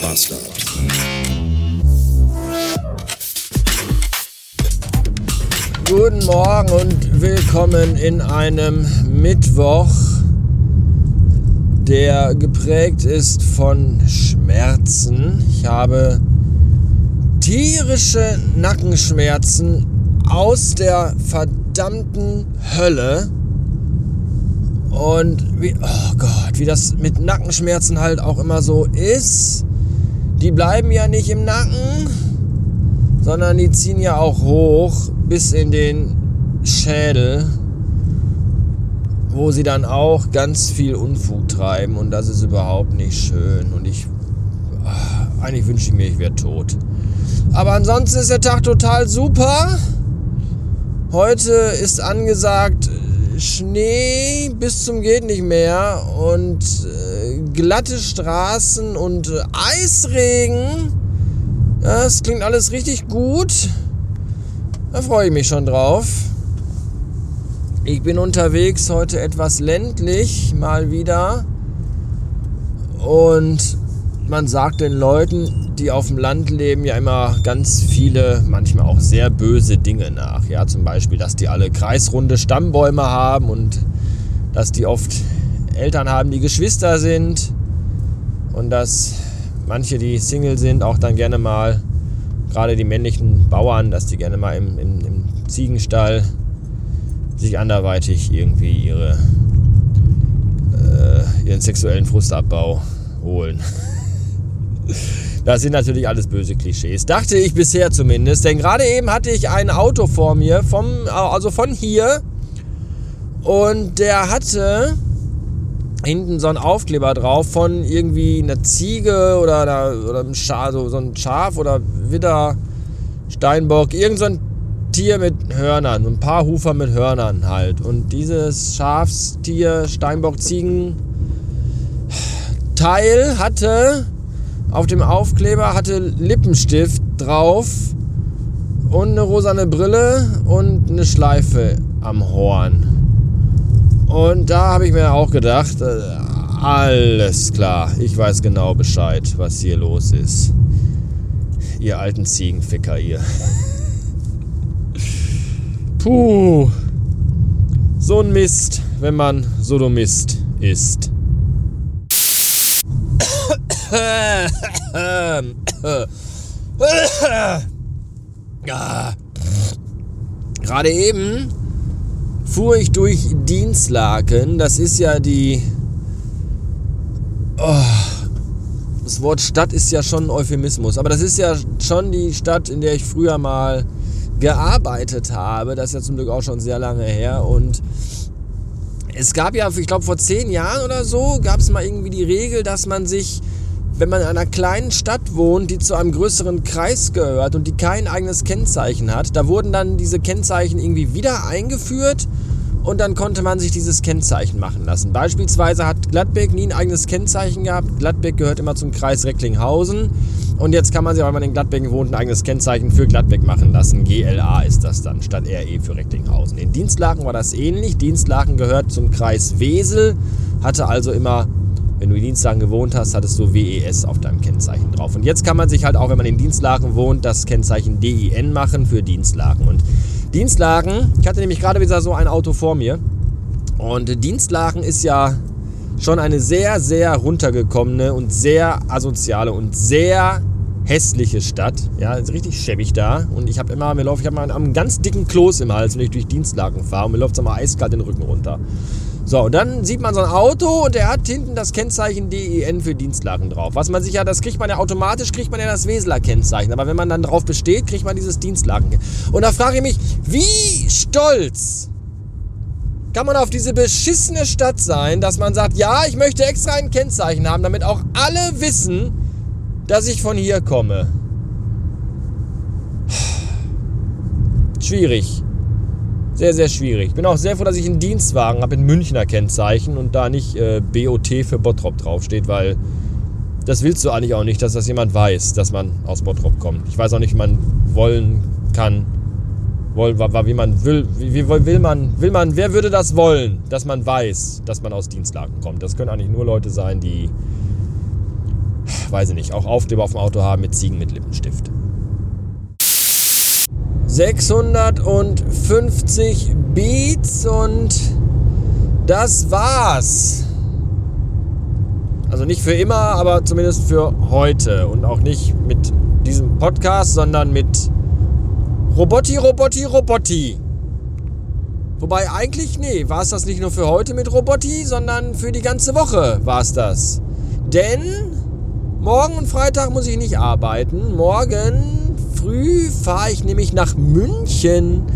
Bastard. Guten Morgen und willkommen in einem Mittwoch, der geprägt ist von Schmerzen. Ich habe tierische Nackenschmerzen aus der verdammten Hölle. Und wie, oh Gott, wie das mit Nackenschmerzen halt auch immer so ist. Die bleiben ja nicht im Nacken, sondern die ziehen ja auch hoch bis in den Schädel, wo sie dann auch ganz viel Unfug treiben und das ist überhaupt nicht schön und ich ach, eigentlich wünsche ich mir, ich wäre tot. Aber ansonsten ist der Tag total super. Heute ist angesagt Schnee bis zum geht nicht mehr und äh, glatte Straßen und äh, Eisregen. Das klingt alles richtig gut. Da freue ich mich schon drauf. Ich bin unterwegs heute etwas ländlich, mal wieder. Und man sagt den Leuten, die auf dem Land leben, ja immer ganz viele, manchmal auch sehr böse Dinge nach. Ja, zum Beispiel, dass die alle kreisrunde Stammbäume haben und dass die oft Eltern haben, die Geschwister sind und dass manche, die Single sind, auch dann gerne mal, gerade die männlichen Bauern, dass die gerne mal im, im, im Ziegenstall sich anderweitig irgendwie ihre, äh, ihren sexuellen Frustabbau holen. Das sind natürlich alles böse Klischees. Dachte ich bisher zumindest. Denn gerade eben hatte ich ein Auto vor mir, vom, also von hier. Und der hatte hinten so einen Aufkleber drauf von irgendwie einer Ziege oder, einer, oder einem Schaf, so, so ein Schaf oder Widder, Steinbock, irgend so ein Tier mit Hörnern, ein paar Hufer mit Hörnern halt. Und dieses Schafstier, Steinbock, Ziegen Teil hatte auf dem Aufkleber hatte Lippenstift drauf und eine rosane Brille und eine Schleife am Horn. Und da habe ich mir auch gedacht, äh, alles klar, ich weiß genau Bescheid, was hier los ist. Ihr alten Ziegenficker, ihr. Puh. So ein Mist, wenn man Sodomist ist. Gerade eben fuhr ich durch Dienstlaken. Das ist ja die. Oh, das Wort Stadt ist ja schon ein Euphemismus. Aber das ist ja schon die Stadt, in der ich früher mal gearbeitet habe. Das ist ja zum Glück auch schon sehr lange her. Und es gab ja, ich glaube, vor zehn Jahren oder so, gab es mal irgendwie die Regel, dass man sich wenn man in einer kleinen Stadt wohnt, die zu einem größeren Kreis gehört und die kein eigenes Kennzeichen hat, da wurden dann diese Kennzeichen irgendwie wieder eingeführt und dann konnte man sich dieses Kennzeichen machen lassen. Beispielsweise hat Gladbeck nie ein eigenes Kennzeichen gehabt. Gladbeck gehört immer zum Kreis Recklinghausen und jetzt kann man sich, weil man in Gladbeck wohnt, ein eigenes Kennzeichen für Gladbeck machen lassen. GLA ist das dann, statt RE für Recklinghausen. In Dienstlaken war das ähnlich. Dienstlaken gehört zum Kreis Wesel, hatte also immer wenn du in Dienstlaken gewohnt hast, hattest du WES auf deinem Kennzeichen drauf. Und jetzt kann man sich halt auch, wenn man in Dienstlaken wohnt, das Kennzeichen DIN machen für Dienstlaken. Und Dienstlaken, ich hatte nämlich gerade wieder so ein Auto vor mir. Und Dienstlaken ist ja schon eine sehr, sehr runtergekommene und sehr asoziale und sehr hässliche Stadt. Ja, ist richtig schäbig da. Und ich habe immer, mir läuft, ich habe mal einen ganz dicken Kloß im Hals, wenn ich durch Dienstlaken fahre. Und mir läuft es immer eiskalt den Rücken runter. So, und dann sieht man so ein Auto und der hat hinten das Kennzeichen DEN für Dienstlaken drauf. Was man sich ja, das kriegt man ja automatisch, kriegt man ja das Weseler Kennzeichen. Aber wenn man dann drauf besteht, kriegt man dieses Dienstlaken. Und da frage ich mich, wie stolz kann man auf diese beschissene Stadt sein, dass man sagt, ja, ich möchte extra ein Kennzeichen haben, damit auch alle wissen, dass ich von hier komme. Schwierig. Sehr, sehr schwierig. Ich bin auch sehr froh, dass ich einen Dienstwagen habe in Münchner Kennzeichen und da nicht äh, BOT für Bottrop draufsteht, weil das willst du eigentlich auch nicht, dass das jemand weiß, dass man aus Bottrop kommt. Ich weiß auch nicht, wie man wollen kann, wie man will, wie, will man, will man, wer würde das wollen, dass man weiß, dass man aus Dienstlaken kommt? Das können eigentlich nur Leute sein, die weiß ich nicht, auch Aufkleber auf dem Auto haben mit Ziegen mit Lippenstift. 650 Beats und das war's. Also nicht für immer, aber zumindest für heute. Und auch nicht mit diesem Podcast, sondern mit Roboti, Roboti, Roboti. Wobei eigentlich, nee, war es das nicht nur für heute mit Roboti, sondern für die ganze Woche war es das. Denn morgen und Freitag muss ich nicht arbeiten. Morgen früh fahre ich nämlich nach München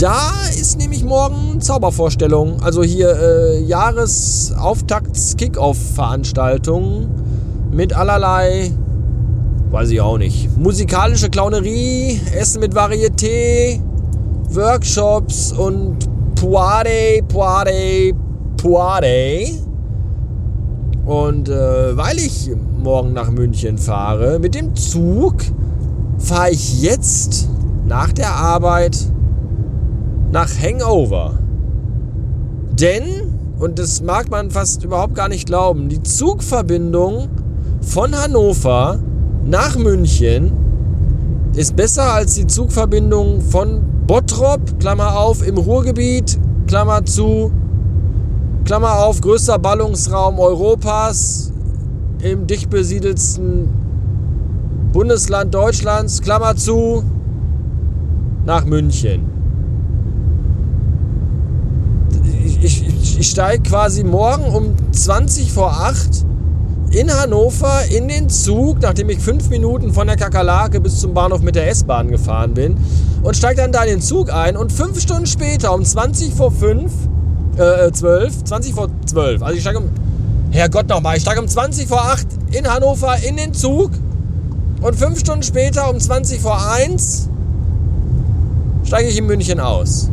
da ist nämlich morgen Zaubervorstellung. Also hier äh, Jahresauftakts-Kickoff-Veranstaltung mit allerlei, weiß ich auch nicht, musikalische Clownerie, Essen mit Varieté, Workshops und Poade, Poade, Poade. Und äh, weil ich morgen nach München fahre, mit dem Zug fahre ich jetzt nach der Arbeit nach Hangover. Denn, und das mag man fast überhaupt gar nicht glauben, die Zugverbindung von Hannover nach München ist besser als die Zugverbindung von Bottrop, Klammer auf, im Ruhrgebiet, Klammer zu, Klammer auf, größter Ballungsraum Europas, im dicht besiedelsten Bundesland Deutschlands, Klammer zu, nach München. ich, ich, ich steige quasi morgen um 20 vor 8 in Hannover in den Zug, nachdem ich fünf Minuten von der Kakerlake bis zum Bahnhof mit der S-Bahn gefahren bin und steige dann da in den Zug ein und fünf Stunden später um 20 vor 5, äh, 12, 20 vor 12, also ich steige um, Herrgott nochmal, ich steige um 20 vor 8 in Hannover in den Zug und fünf Stunden später um 20 vor 1 steige ich in München aus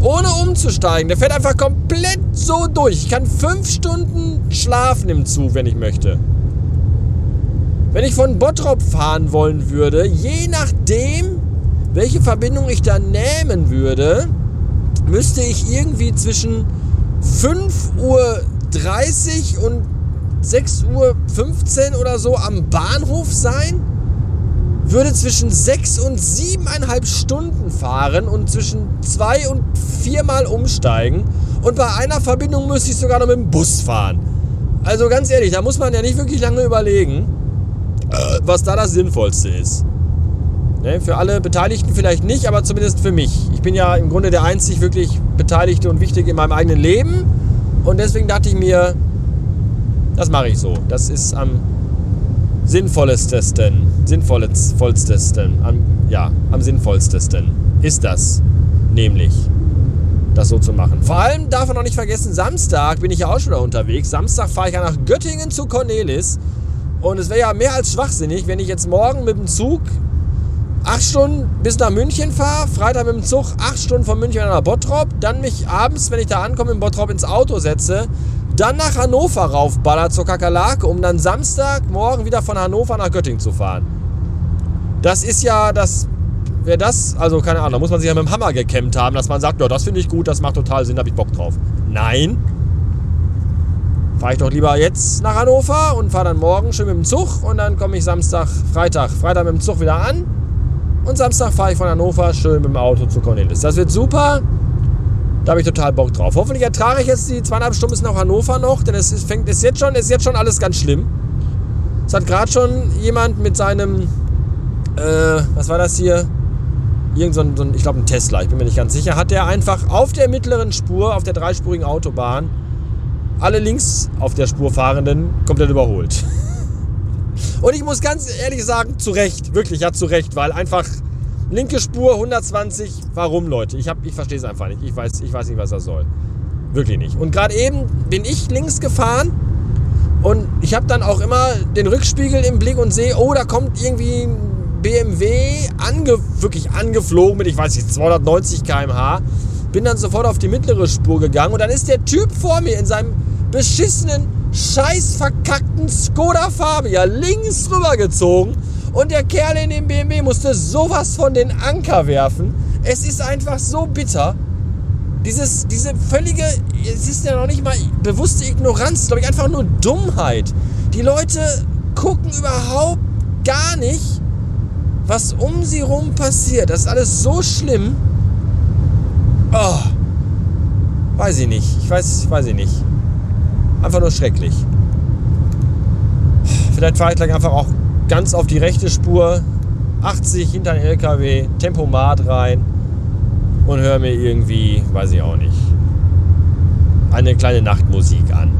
ohne umzusteigen. Der fährt einfach komplett so durch. Ich kann fünf Stunden schlafen im Zug, wenn ich möchte. Wenn ich von Bottrop fahren wollen würde, je nachdem, welche Verbindung ich da nehmen würde, müsste ich irgendwie zwischen 5.30 Uhr und 6.15 Uhr oder so am Bahnhof sein würde zwischen sechs und siebeneinhalb Stunden fahren und zwischen zwei und viermal umsteigen. Und bei einer Verbindung müsste ich sogar noch mit dem Bus fahren. Also ganz ehrlich, da muss man ja nicht wirklich lange überlegen, äh, was da das Sinnvollste ist. Ne, für alle Beteiligten vielleicht nicht, aber zumindest für mich. Ich bin ja im Grunde der einzig wirklich Beteiligte und Wichtige in meinem eigenen Leben. Und deswegen dachte ich mir, das mache ich so. Das ist am sinnvollstesten, sinnvollstesten, am, ja, am sinnvollstesten ist das nämlich, das so zu machen. Vor allem darf man auch nicht vergessen, Samstag bin ich ja auch schon wieder unterwegs. Samstag fahre ich ja nach Göttingen zu Cornelis. Und es wäre ja mehr als schwachsinnig, wenn ich jetzt morgen mit dem Zug acht Stunden bis nach München fahre, Freitag mit dem Zug acht Stunden von München nach Bottrop, dann mich abends, wenn ich da ankomme, in Bottrop ins Auto setze, dann nach Hannover raufballert zur Kakerlake, um dann Samstagmorgen wieder von Hannover nach Göttingen zu fahren. Das ist ja das. Wer das, also keine Ahnung, da muss man sich ja mit dem Hammer gekämmt haben, dass man sagt, ja, das finde ich gut, das macht total Sinn, da habe ich Bock drauf. Nein. Fahre ich doch lieber jetzt nach Hannover und fahre dann morgen schön mit dem Zug und dann komme ich Samstag, Freitag, Freitag mit dem Zug wieder an und Samstag fahre ich von Hannover schön mit dem Auto zu Cornelis. Das wird super. Da habe ich total Bock drauf. Hoffentlich ertrage ich jetzt die zweieinhalb Stunden bis nach Hannover noch, denn es fängt, ist, jetzt schon, ist jetzt schon alles ganz schlimm. Es hat gerade schon jemand mit seinem, äh, was war das hier? Irgend so ein, so ein ich glaube ein Tesla, ich bin mir nicht ganz sicher, hat der einfach auf der mittleren Spur, auf der dreispurigen Autobahn, alle links auf der Spur fahrenden komplett überholt. Und ich muss ganz ehrlich sagen, zu Recht, wirklich, ja, zu Recht, weil einfach Linke Spur 120. Warum, Leute? Ich, ich verstehe es einfach nicht. Ich weiß, ich weiß nicht, was das soll. Wirklich nicht. Und gerade eben bin ich links gefahren und ich habe dann auch immer den Rückspiegel im Blick und sehe, oh, da kommt irgendwie BMW ange, wirklich angeflogen mit, ich weiß nicht, 290 km/h. Bin dann sofort auf die mittlere Spur gegangen und dann ist der Typ vor mir in seinem beschissenen, scheiß verkackten Skoda Fabia links rübergezogen und der Kerl in dem BMW musste sowas von den Anker werfen. Es ist einfach so bitter. Dieses, diese völlige, es ist ja noch nicht mal bewusste Ignoranz, glaube ich, einfach nur Dummheit. Die Leute gucken überhaupt gar nicht, was um sie rum passiert. Das ist alles so schlimm. Oh, weiß ich nicht. Ich weiß, weiß ich nicht. Einfach nur schrecklich. Vielleicht fahre ich gleich einfach auch ganz auf die rechte Spur, 80 hinter den LKW, Tempomat rein und höre mir irgendwie, weiß ich auch nicht, eine kleine Nachtmusik an.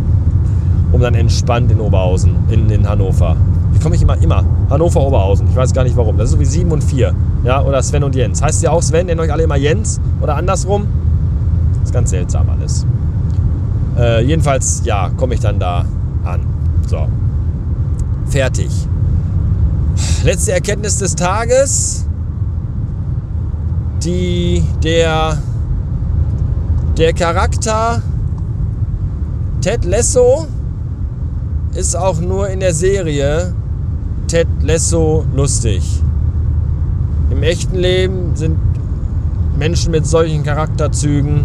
um dann entspannt in Oberhausen, in, in Hannover. Komme ich immer? Immer. Hannover, Oberhausen. Ich weiß gar nicht warum. Das ist so wie 7 und 4. Ja, oder Sven und Jens. Heißt ja auch Sven, nennen euch alle immer Jens oder andersrum. Das ist ganz seltsam alles. Äh, jedenfalls, ja, komme ich dann da an. So. Fertig. Letzte Erkenntnis des Tages. Die, der, der Charakter Ted Lasso ist auch nur in der Serie Ted Lasso lustig. Im echten Leben sind Menschen mit solchen Charakterzügen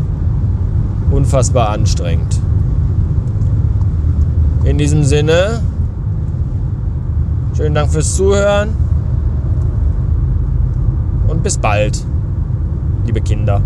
unfassbar anstrengend. In diesem Sinne, schönen Dank fürs Zuhören und bis bald, liebe Kinder.